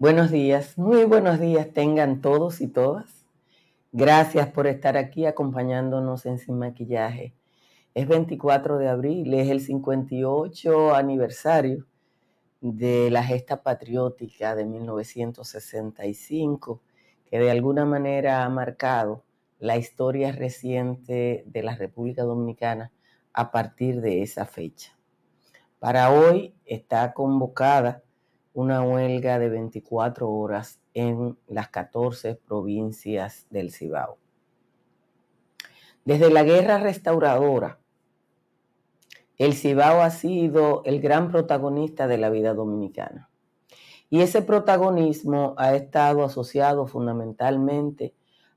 Buenos días, muy buenos días tengan todos y todas. Gracias por estar aquí acompañándonos en Sin Maquillaje. Es 24 de abril, es el 58 aniversario de la gesta patriótica de 1965, que de alguna manera ha marcado la historia reciente de la República Dominicana a partir de esa fecha. Para hoy está convocada una huelga de 24 horas en las 14 provincias del Cibao. Desde la guerra restauradora, el Cibao ha sido el gran protagonista de la vida dominicana. Y ese protagonismo ha estado asociado fundamentalmente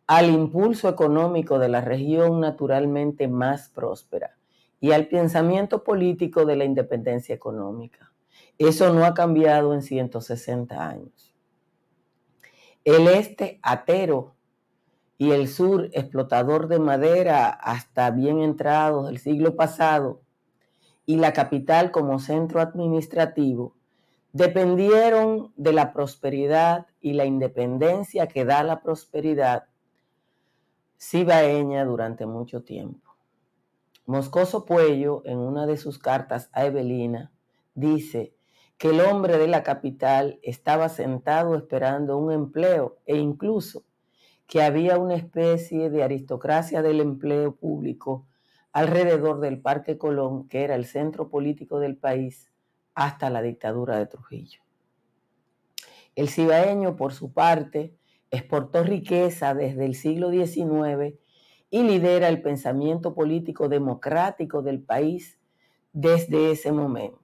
al impulso económico de la región naturalmente más próspera y al pensamiento político de la independencia económica. Eso no ha cambiado en 160 años. El este atero y el sur explotador de madera hasta bien entrados del siglo pasado y la capital como centro administrativo dependieron de la prosperidad y la independencia que da la prosperidad cibaeña durante mucho tiempo. Moscoso Puello, en una de sus cartas a Evelina, dice que el hombre de la capital estaba sentado esperando un empleo e incluso que había una especie de aristocracia del empleo público alrededor del Parque Colón, que era el centro político del país hasta la dictadura de Trujillo. El cibaeño, por su parte, exportó riqueza desde el siglo XIX y lidera el pensamiento político democrático del país desde ese momento.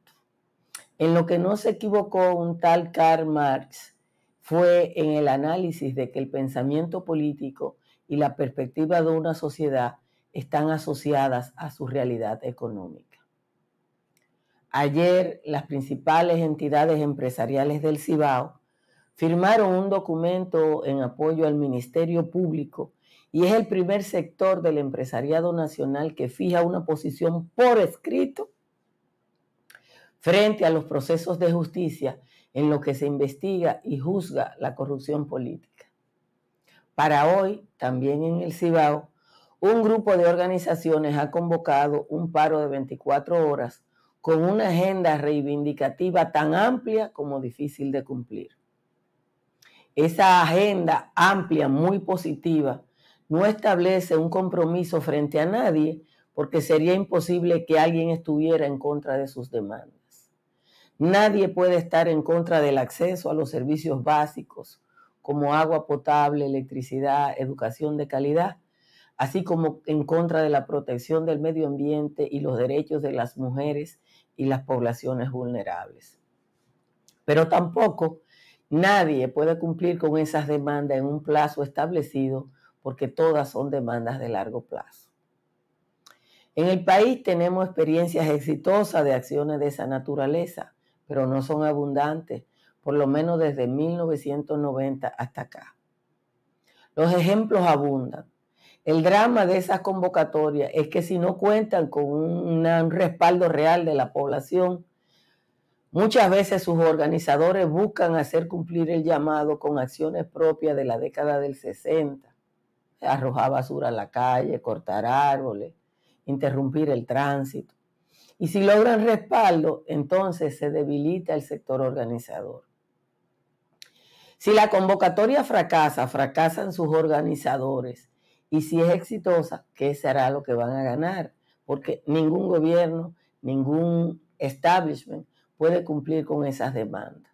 En lo que no se equivocó un tal Karl Marx fue en el análisis de que el pensamiento político y la perspectiva de una sociedad están asociadas a su realidad económica. Ayer las principales entidades empresariales del Cibao firmaron un documento en apoyo al Ministerio Público y es el primer sector del empresariado nacional que fija una posición por escrito frente a los procesos de justicia en lo que se investiga y juzga la corrupción política. Para hoy, también en el Cibao, un grupo de organizaciones ha convocado un paro de 24 horas con una agenda reivindicativa tan amplia como difícil de cumplir. Esa agenda amplia, muy positiva, no establece un compromiso frente a nadie porque sería imposible que alguien estuviera en contra de sus demandas. Nadie puede estar en contra del acceso a los servicios básicos como agua potable, electricidad, educación de calidad, así como en contra de la protección del medio ambiente y los derechos de las mujeres y las poblaciones vulnerables. Pero tampoco nadie puede cumplir con esas demandas en un plazo establecido porque todas son demandas de largo plazo. En el país tenemos experiencias exitosas de acciones de esa naturaleza pero no son abundantes, por lo menos desde 1990 hasta acá. Los ejemplos abundan. El drama de esas convocatorias es que si no cuentan con un, respaldo real de la población, muchas veces sus organizadores buscan hacer cumplir el llamado con acciones propias de la década del 60. Arrojar basura a la calle, cortar árboles, interrumpir el tránsito. Y si logran respaldo, entonces se debilita el sector organizador. Si la convocatoria fracasa, fracasan sus organizadores. Y si es exitosa, ¿qué será lo que van a ganar? Porque ningún gobierno, ningún establishment puede cumplir con esas demandas.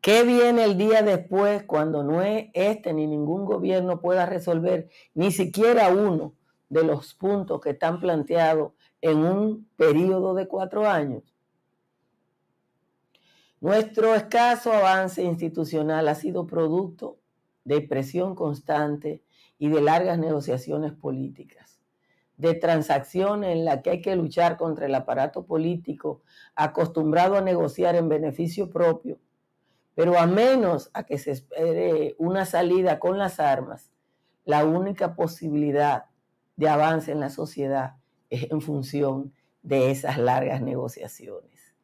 ¿Qué viene el día después cuando no es este ni ningún gobierno pueda resolver ni siquiera uno de los puntos que están planteados en un periodo de cuatro años. Nuestro escaso avance institucional ha sido producto de presión constante y de largas negociaciones políticas, de transacciones en las que hay que luchar contra el aparato político acostumbrado a negociar en beneficio propio, pero a menos a que se espere una salida con las armas, la única posibilidad de avance en la sociedad es en función de esas largas negociaciones.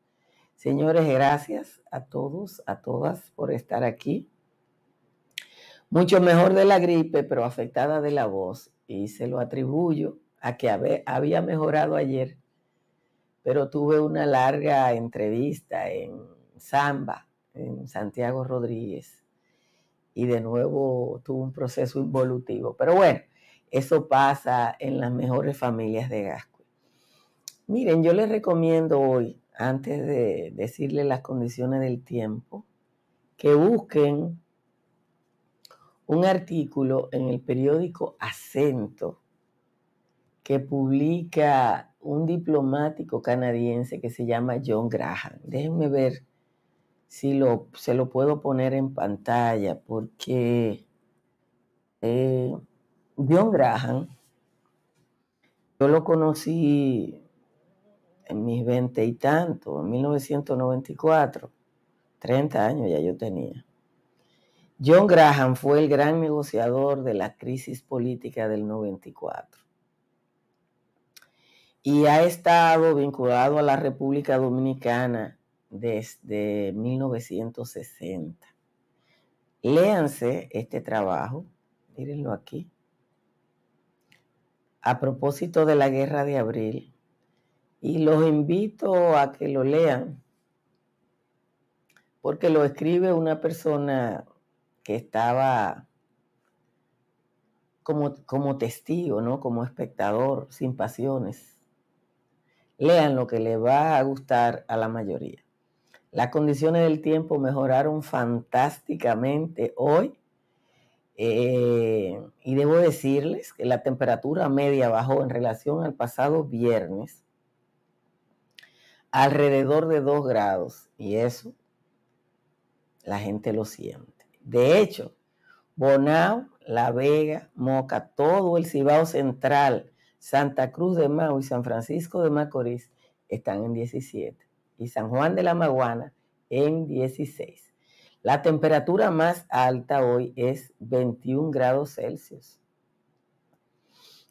Señores, gracias a todos, a todas por estar aquí. Mucho mejor de la gripe, pero afectada de la voz. Y se lo atribuyo a que había mejorado ayer, pero tuve una larga entrevista en Zamba, en Santiago Rodríguez, y de nuevo tuve un proceso involutivo. Pero bueno, eso pasa en las mejores familias de Gascue. Miren, yo les recomiendo hoy, antes de decirles las condiciones del tiempo, que busquen un artículo en el periódico Acento que publica un diplomático canadiense que se llama John Graham. Déjenme ver si lo, se lo puedo poner en pantalla, porque eh, John Graham, yo lo conocí en mis veinte y tanto, en 1994, 30 años ya yo tenía. John Graham fue el gran negociador de la crisis política del 94 y ha estado vinculado a la República Dominicana desde 1960. Léanse este trabajo, mírenlo aquí. A propósito de la guerra de abril, y los invito a que lo lean, porque lo escribe una persona que estaba como, como testigo, ¿no? Como espectador, sin pasiones Lean lo que le va a gustar a la mayoría. Las condiciones del tiempo mejoraron fantásticamente hoy. Eh, y debo decirles que la temperatura media bajó en relación al pasado viernes alrededor de 2 grados. Y eso la gente lo siente. De hecho, Bonao, La Vega, Moca, todo el Cibao Central Santa Cruz de Mau y San Francisco de Macorís están en 17 y San Juan de la Maguana en 16. La temperatura más alta hoy es 21 grados Celsius.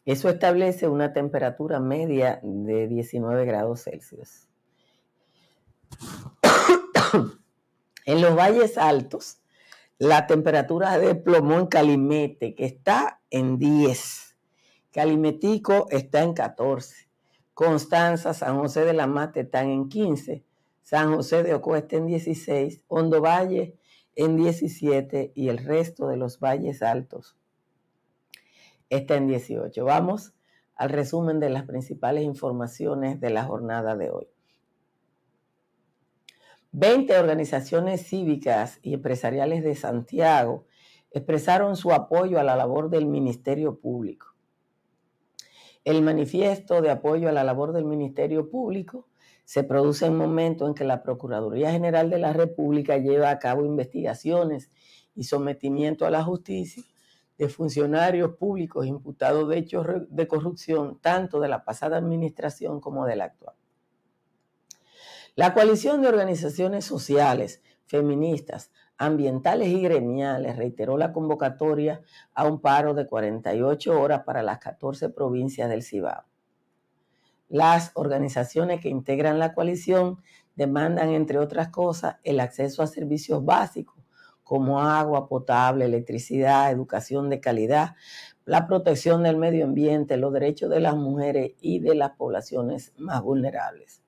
Eso establece una temperatura media de 19 grados Celsius. en los valles altos, la temperatura de plomo en Calimete, que está en 10 Calimetico está en 14. Constanza, San José de la Mate están en 15. San José de Ocoa está en 16. Hondo Valle en 17 y el resto de los valles altos está en 18. Vamos al resumen de las principales informaciones de la jornada de hoy. 20 organizaciones cívicas y empresariales de Santiago expresaron su apoyo a la labor del Ministerio Público. El manifiesto de apoyo a la labor del Ministerio Público se produce en momento en que la Procuraduría General de la República lleva a cabo investigaciones y sometimiento a la justicia de funcionarios públicos imputados de hechos de corrupción tanto de la pasada administración como de la actual. La coalición de organizaciones sociales, feministas, ambientales y gremiales reiteró la convocatoria a un paro de 48 horas para las 14 provincias del Cibao. Las organizaciones que integran la coalición demandan, entre otras cosas, el acceso a servicios básicos como agua potable, electricidad, educación de calidad, la protección del medio ambiente, los derechos de las mujeres y de las poblaciones más vulnerables.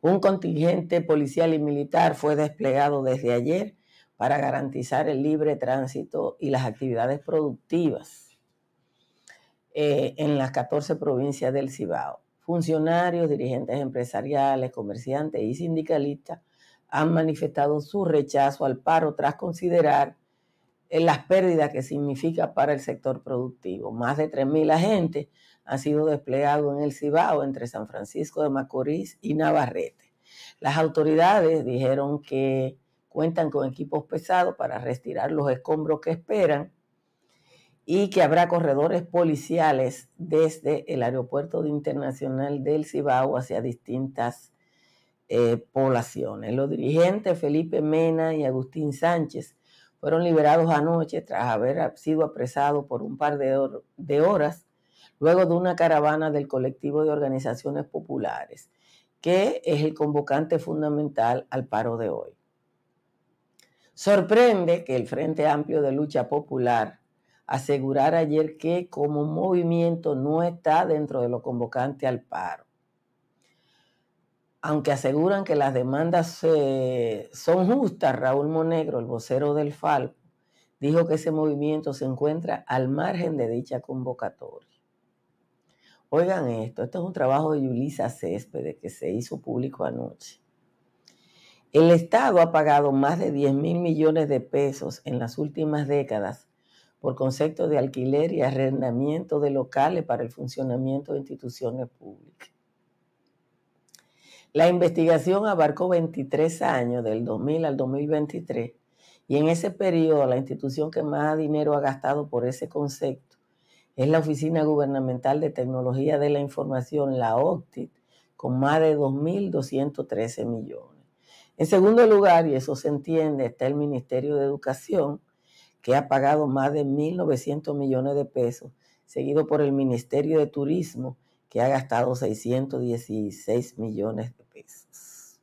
Un contingente policial y militar fue desplegado desde ayer para garantizar el libre tránsito y las actividades productivas eh, en las 14 provincias del Cibao. Funcionarios, dirigentes empresariales, comerciantes y sindicalistas han manifestado su rechazo al paro tras considerar eh, las pérdidas que significa para el sector productivo. Más de 3.000 agentes ha sido desplegado en el Cibao entre San Francisco de Macorís y Navarrete. Las autoridades dijeron que cuentan con equipos pesados para retirar los escombros que esperan y que habrá corredores policiales desde el aeropuerto internacional del Cibao hacia distintas eh, poblaciones. Los dirigentes Felipe Mena y Agustín Sánchez fueron liberados anoche tras haber sido apresados por un par de horas luego de una caravana del colectivo de organizaciones populares que es el convocante fundamental al paro de hoy. Sorprende que el Frente Amplio de Lucha Popular asegurara ayer que como movimiento no está dentro de lo convocante al paro. Aunque aseguran que las demandas eh, son justas, Raúl Monegro, el vocero del FALCO, dijo que ese movimiento se encuentra al margen de dicha convocatoria. Oigan esto, esto es un trabajo de Yulisa Céspedes que se hizo público anoche. El Estado ha pagado más de 10 mil millones de pesos en las últimas décadas por conceptos de alquiler y arrendamiento de locales para el funcionamiento de instituciones públicas. La investigación abarcó 23 años, del 2000 al 2023, y en ese periodo la institución que más dinero ha gastado por ese concepto es la Oficina Gubernamental de Tecnología de la Información, la OCTIT, con más de 2.213 millones. En segundo lugar, y eso se entiende, está el Ministerio de Educación, que ha pagado más de 1.900 millones de pesos, seguido por el Ministerio de Turismo, que ha gastado 616 millones de pesos.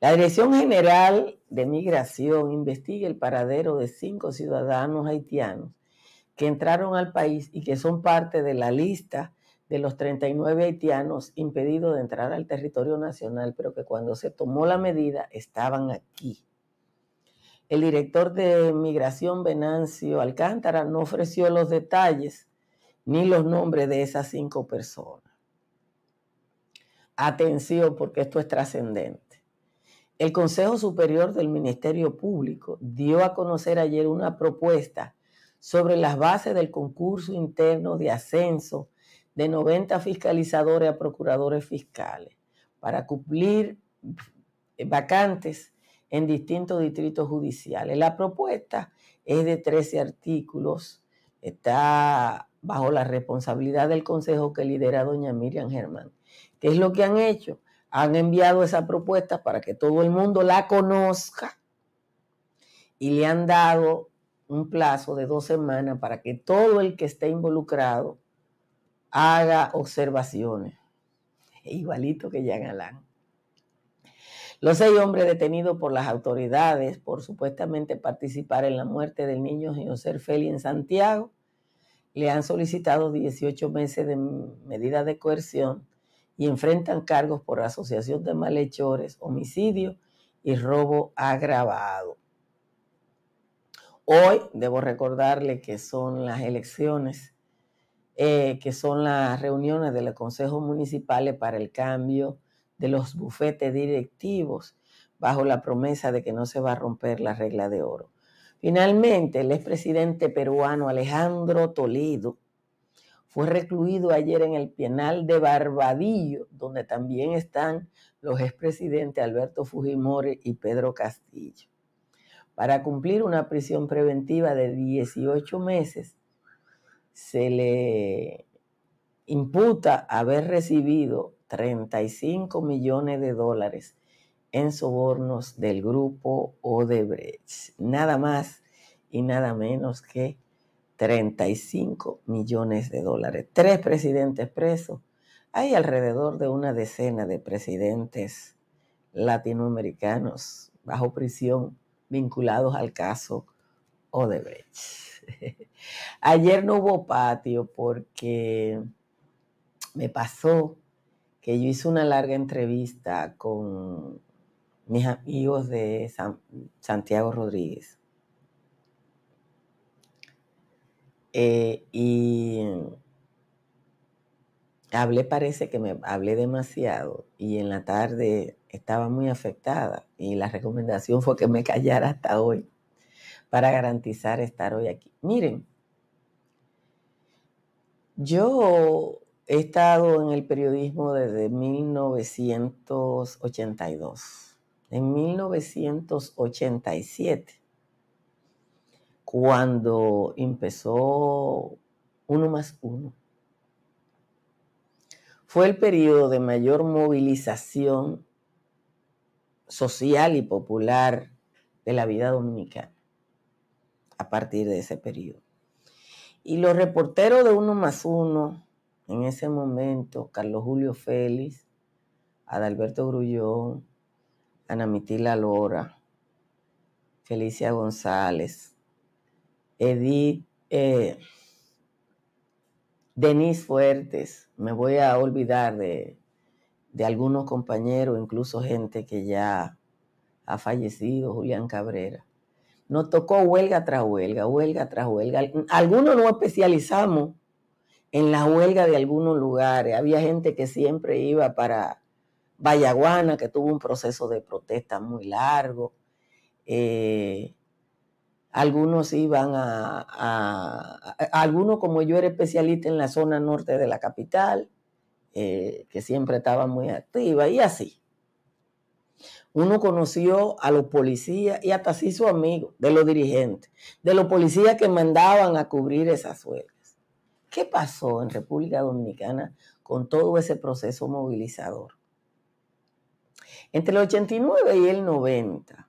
La Dirección General de Migración investiga el paradero de cinco ciudadanos haitianos que entraron al país y que son parte de la lista de los 39 haitianos impedidos de entrar al territorio nacional, pero que cuando se tomó la medida estaban aquí. El director de Migración, Venancio Alcántara, no ofreció los detalles ni los nombres de esas cinco personas. Atención, porque esto es trascendente. El Consejo Superior del Ministerio Público dio a conocer ayer una propuesta sobre las bases del concurso interno de ascenso de 90 fiscalizadores a procuradores fiscales para cumplir vacantes en distintos distritos judiciales. La propuesta es de 13 artículos, está bajo la responsabilidad del Consejo que lidera doña Miriam Germán. ¿Qué es lo que han hecho? Han enviado esa propuesta para que todo el mundo la conozca y le han dado un plazo de dos semanas para que todo el que esté involucrado haga observaciones. Igualito que Jean Alain. Los seis hombres detenidos por las autoridades por supuestamente participar en la muerte del niño José Feli en Santiago le han solicitado 18 meses de medida de coerción y enfrentan cargos por asociación de malhechores, homicidio y robo agravado. Hoy debo recordarle que son las elecciones eh, que son las reuniones de los consejos municipales para el cambio de los bufetes directivos bajo la promesa de que no se va a romper la regla de oro. Finalmente, el expresidente peruano Alejandro Toledo fue recluido ayer en el penal de Barbadillo, donde también están los expresidentes Alberto Fujimori y Pedro Castillo, para cumplir una prisión preventiva de 18 meses se le imputa haber recibido 35 millones de dólares en sobornos del grupo Odebrecht. Nada más y nada menos que 35 millones de dólares. Tres presidentes presos. Hay alrededor de una decena de presidentes latinoamericanos bajo prisión vinculados al caso Odebrecht. Ayer no hubo patio porque me pasó que yo hice una larga entrevista con mis amigos de Santiago Rodríguez. Eh, y hablé, parece que me hablé demasiado y en la tarde estaba muy afectada y la recomendación fue que me callara hasta hoy para garantizar estar hoy aquí. Miren, yo he estado en el periodismo desde 1982. En 1987, cuando empezó uno más uno, fue el periodo de mayor movilización social y popular de la vida dominicana a partir de ese periodo. Y los reporteros de uno más uno, en ese momento, Carlos Julio Félix, Adalberto Grullón, Ana Mitila Lora, Felicia González, Edith, eh, Denise Fuertes, me voy a olvidar de, de algunos compañeros, incluso gente que ya ha fallecido, Julián Cabrera. Nos tocó huelga tras huelga, huelga tras huelga. Algunos nos especializamos en la huelga de algunos lugares. Había gente que siempre iba para Vallaguana, que tuvo un proceso de protesta muy largo. Eh, algunos iban a, Algunos, como yo era especialista en la zona norte de la capital, eh, que siempre estaba muy activa, y así. Uno conoció a los policías y hasta se hizo amigo de los dirigentes, de los policías que mandaban a cubrir esas huelgas. ¿Qué pasó en República Dominicana con todo ese proceso movilizador? Entre el 89 y el 90,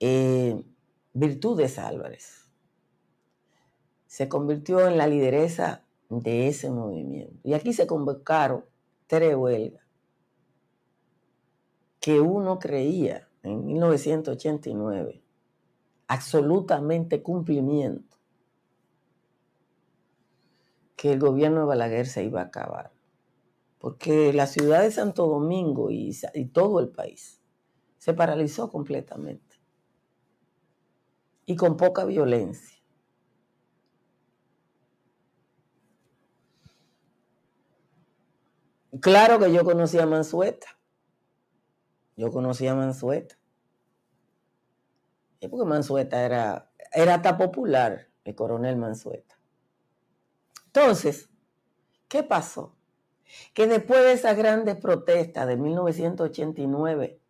eh, Virtudes Álvarez se convirtió en la lideresa de ese movimiento. Y aquí se convocaron tres huelgas que uno creía en 1989 absolutamente cumplimiento que el gobierno de Balaguer se iba a acabar porque la ciudad de Santo Domingo y, todo el país se paralizó completamente y con poca violencia. Claro que yo conocía a Mansueta. Yo conocía a Mansueta. Porque Mansueta era, era hasta popular, el coronel Mansueta. Entonces, ¿qué pasó? que después de esas grandes protestas de 1989,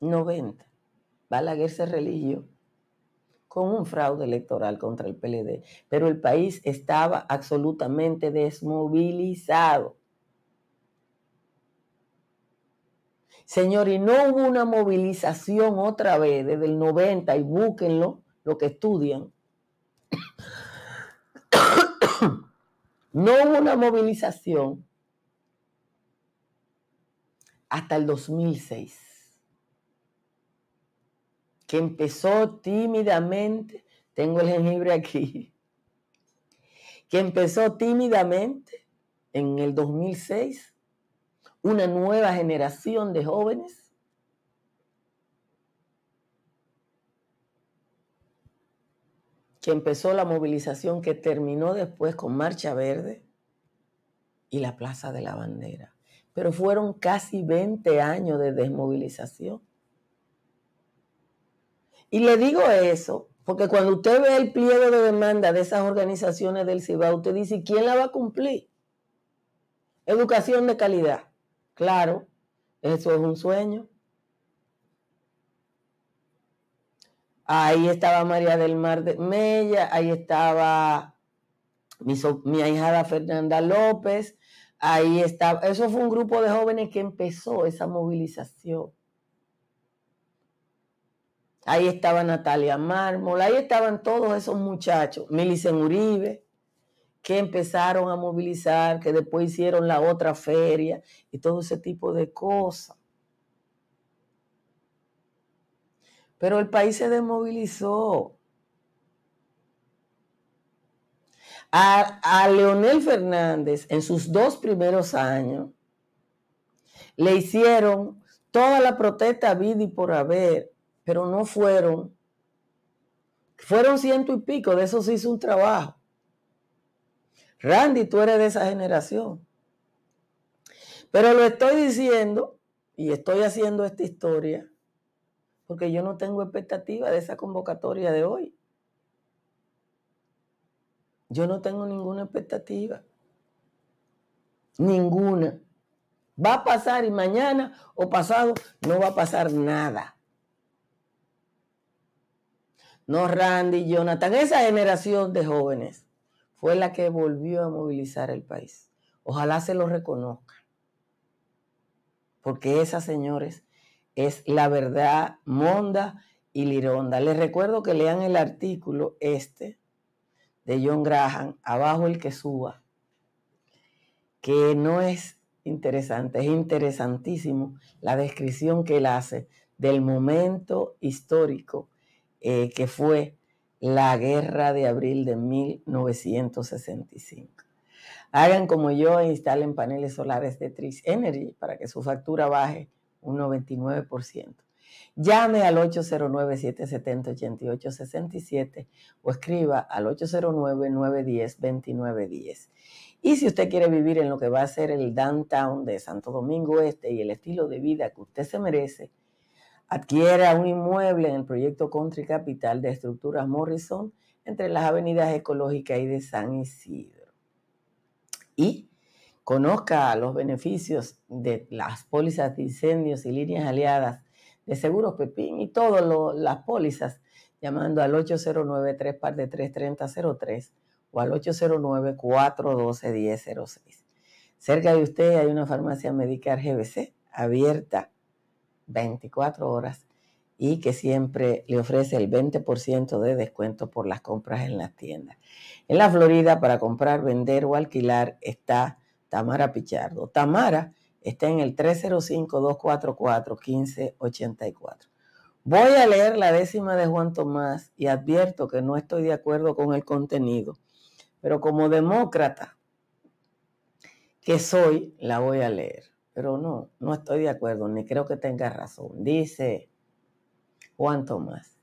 90, Balaguer se religió con un fraude electoral contra el PLD, pero el país estaba absolutamente desmovilizado. Señor, y no hubo una movilización otra vez desde el 90, y búsquenlo, lo que estudian, No hubo una movilización hasta el 2006, que empezó tímidamente, tengo el jengibre aquí, que empezó tímidamente en el 2006, una nueva generación de jóvenes que empezó la movilización que terminó después con Marcha Verde y la Plaza de la Bandera. Pero fueron casi 20 años de desmovilización. Y le digo eso porque cuando usted ve el pliego de demanda de esas organizaciones del CIBA, usted dice, ¿quién la va a cumplir? Educación de calidad. Claro, eso es un sueño. Ahí estaba María del Mar de Mella, ahí estaba mi, mi ahijada Fernanda López, ahí estaba, eso fue un grupo de jóvenes que empezó esa movilización. Ahí estaba Natalia Mármol, ahí estaban todos esos muchachos, Milicen Uribe, que empezaron a movilizar, que después hicieron la otra feria y todo ese tipo de cosas. Pero el país se desmovilizó. A, Leonel Fernández, en sus dos primeros años, le hicieron toda la protesta vida por haber, pero no fueron. Fueron ciento y pico, de eso se hizo un trabajo. Randy, tú eres de esa generación. Pero lo estoy diciendo y estoy haciendo esta historia porque yo no tengo expectativa de esa convocatoria de hoy. Yo no tengo ninguna expectativa. Ninguna. Va a pasar y mañana o pasado no va a pasar nada. No, Randy, Jonathan, esa generación de jóvenes fue la que volvió a movilizar el país. Ojalá se lo reconozca. Porque esas, señores, es la verdad monda y lironda. Les recuerdo que lean el artículo este de John Graham, abajo el que suba, que no es interesante, es interesantísimo la descripción que él hace del momento histórico eh, que fue la guerra de abril de 1965. Hagan como yo e instalen paneles solares de Tris Energy para que su factura baje un 99%. Llame al 809-770-8867 o escriba al 809-910-2910. Y si usted quiere vivir en lo que va a ser el downtown de Santo Domingo Este y el estilo de vida que usted se merece, adquiera un inmueble en el proyecto Country Capital de Estructuras Morrison entre las avenidas ecológicas y de San Isidro. Y conozca los beneficios de las pólizas de incendios y líneas aliadas de Seguros Pepín y todas las pólizas llamando al 809 3 de 33003 o al 809-412-1006. Cerca de usted hay una farmacia Medicar GBC abierta 24 horas y que siempre le ofrece el 20% de descuento por las compras en las tiendas. En la Florida, para comprar, vender o alquilar, está Tamara Pichardo. Tamara está en el 305-244-1584. Voy a leer la décima de Juan Tomás y advierto que no estoy de acuerdo con el contenido, pero como demócrata que soy, la voy a leer. Pero no, no estoy de acuerdo, ni creo que tenga razón. Dice Juan Tomás.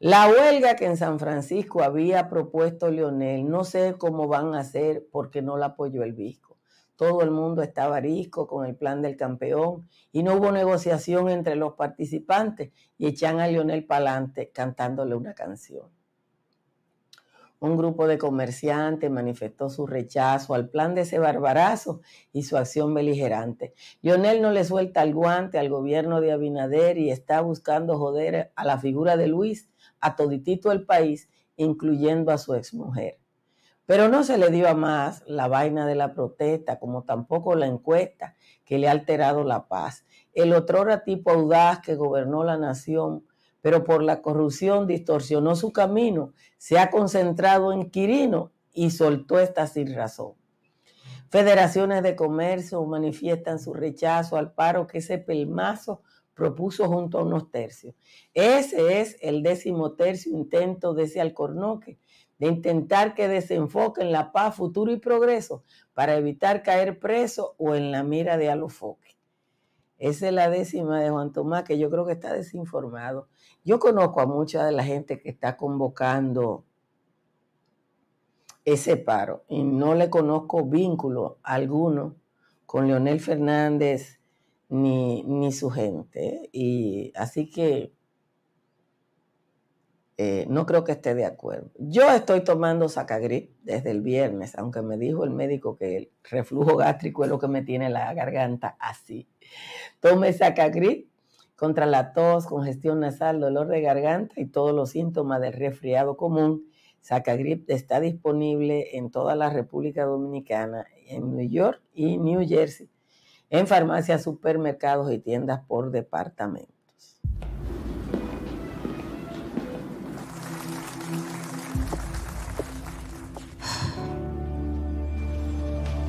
La huelga que en San Francisco había propuesto Leonel, no sé cómo van a hacer porque no la apoyó el Visco. Todo el mundo estaba arisco con el plan del campeón y no hubo negociación entre los participantes y echan a Leonel Palante cantándole una canción un grupo de comerciantes manifestó su rechazo al plan de ese barbarazo y su acción beligerante. Lionel no le suelta el guante al gobierno de Abinader y está buscando joder a la figura de Luis, a toditito el país, incluyendo a su exmujer. Pero no se le dio a más la vaina de la protesta, como tampoco la encuesta que le ha alterado la paz. El otrora tipo audaz que gobernó la nación pero por la corrupción distorsionó su camino, se ha concentrado en Quirino y soltó esta sin razón. Federaciones de comercio manifiestan su rechazo al paro que ese pelmazo propuso junto a unos tercios. Ese es el décimo tercio intento de ese alcornoque, de intentar que desenfoquen la paz, futuro y progreso para evitar caer preso o en la mira de Alofoque. Esa es la décima de Juan Tomás, que yo creo que está desinformado. Yo conozco a mucha de la gente que está convocando ese paro y no le conozco vínculo alguno con Leonel Fernández ni, ni su gente. Y así que eh, no creo que esté de acuerdo. Yo estoy tomando Sacagrip desde el viernes, aunque me dijo el médico que el reflujo gástrico es lo que me tiene la garganta así. Tome Sacagrip contra la tos, congestión nasal, dolor de garganta y todos los síntomas del resfriado común. Sacagrip está disponible en toda la República Dominicana, en New York y New Jersey, en farmacias, supermercados y tiendas por departamentos.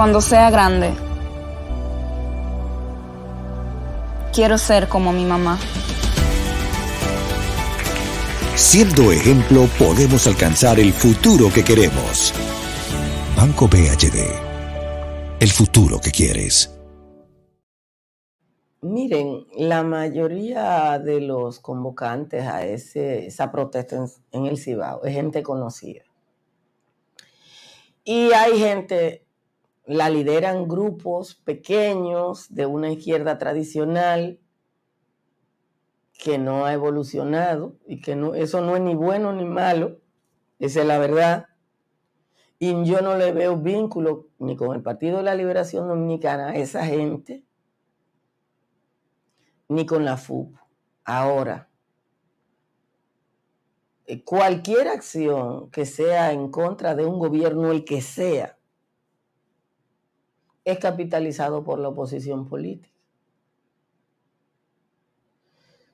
Cuando sea grande, quiero ser como mi mamá. Siendo ejemplo, podemos alcanzar el futuro que queremos. Banco BHD. El futuro que quieres. Miren, la mayoría de los convocantes a ese, esa protesta en, el Cibao es gente conocida. Y hay gente, la lideran grupos pequeños de una izquierda tradicional que no ha evolucionado y que no, eso no es ni bueno ni malo, esa es la verdad. Y yo no le veo vínculo ni con el Partido de la Liberación Dominicana a esa gente, ni con la FUP. Ahora, eh, cualquier acción que sea en contra de un gobierno, el que sea, es capitalizado por la oposición política.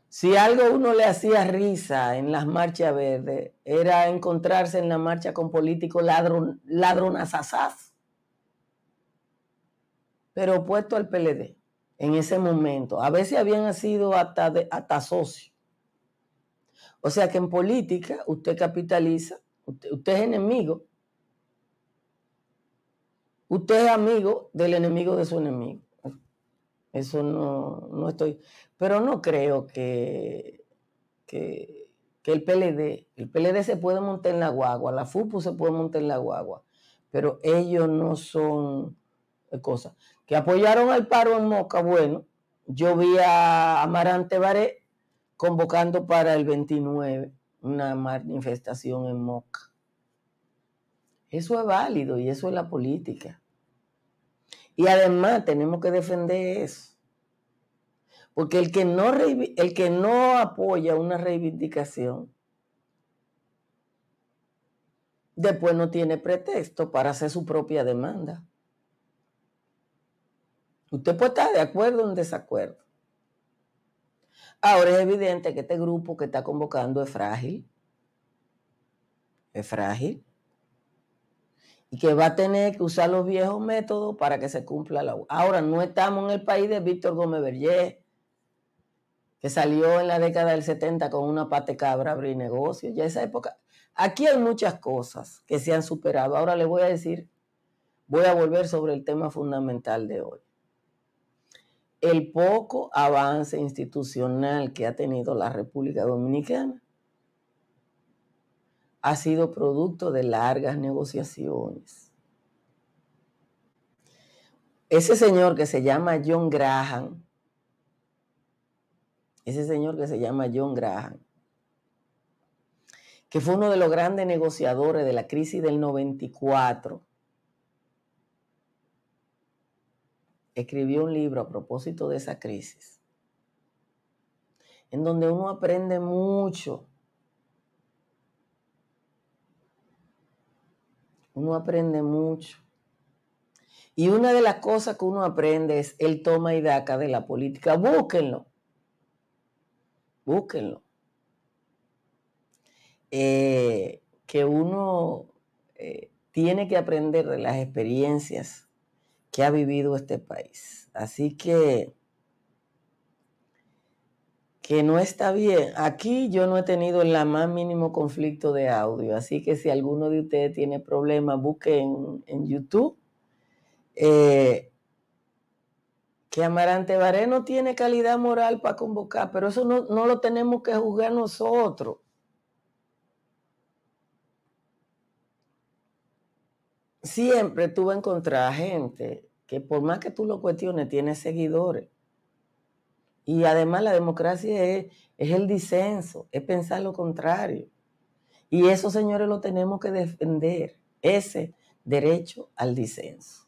Si algo uno le hacía risa en las marchas verdes, era encontrarse en la marcha con políticos ladron, pero opuesto al PLD en ese momento. A veces habían sido hasta, hasta socios. O sea que en política usted capitaliza, usted, es enemigo. Usted es amigo del enemigo de su enemigo. Eso no, no estoy. Pero no creo que, que, el PLD, el PLD se puede montar en la guagua, la FUPU se puede montar en la guagua, pero ellos no son cosas. Que apoyaron al paro en Moca, bueno, yo vi a Amarante Baré convocando para el 29 una manifestación en Moca. Eso es válido y eso es la política. Y además tenemos que defender eso. Porque el que no, el que no apoya una reivindicación, después no tiene pretexto para hacer su propia demanda. Usted puede estar de acuerdo o en desacuerdo. Ahora es evidente que este grupo que está convocando es frágil. Es frágil y que va a tener que usar los viejos métodos para que se cumpla la... Ahora, no estamos en el país de Víctor Gómez Berger, que salió en la década del 70 con una pate cabra a abrir negocios. Ya esa época... Aquí hay muchas cosas que se han superado. Ahora le voy a decir, voy a volver sobre el tema fundamental de hoy. El poco avance institucional que ha tenido la República Dominicana ha sido producto de largas negociaciones. Ese señor que se llama John Graham, ese señor que se llama John Graham, que fue uno de los grandes negociadores de la crisis del 94, escribió un libro a propósito de esa crisis, en donde uno aprende mucho Uno aprende mucho. Y una de las cosas que uno aprende es el toma y daca de la política. Búsquenlo. Búsquenlo. Eh, que uno eh, tiene que aprender de las experiencias que ha vivido este país. Así que que no está bien. Aquí yo no he tenido el más mínimo conflicto de audio, así que si alguno de ustedes tiene problemas, busquen en, YouTube. Eh, que Amarante Baré no tiene calidad moral para convocar, pero eso no, no lo tenemos que juzgar nosotros. Siempre tú vas a encontrar gente que por más que tú lo cuestiones, tiene seguidores. Y además la democracia es, el disenso, es pensar lo contrario. Y eso, señores, lo tenemos que defender, ese derecho al disenso.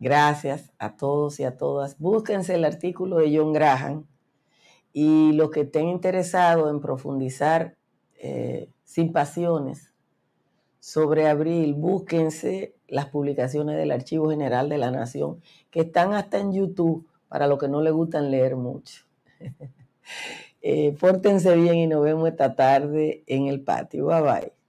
Gracias a todos y a todas. Búsquense el artículo de John Graham y los que estén interesados en profundizar eh, sin pasiones sobre abril, búsquense las publicaciones del Archivo General de la Nación, que están hasta en YouTube para los que no les gustan leer mucho. eh, pórtense bien y nos vemos esta tarde en el patio. Bye bye.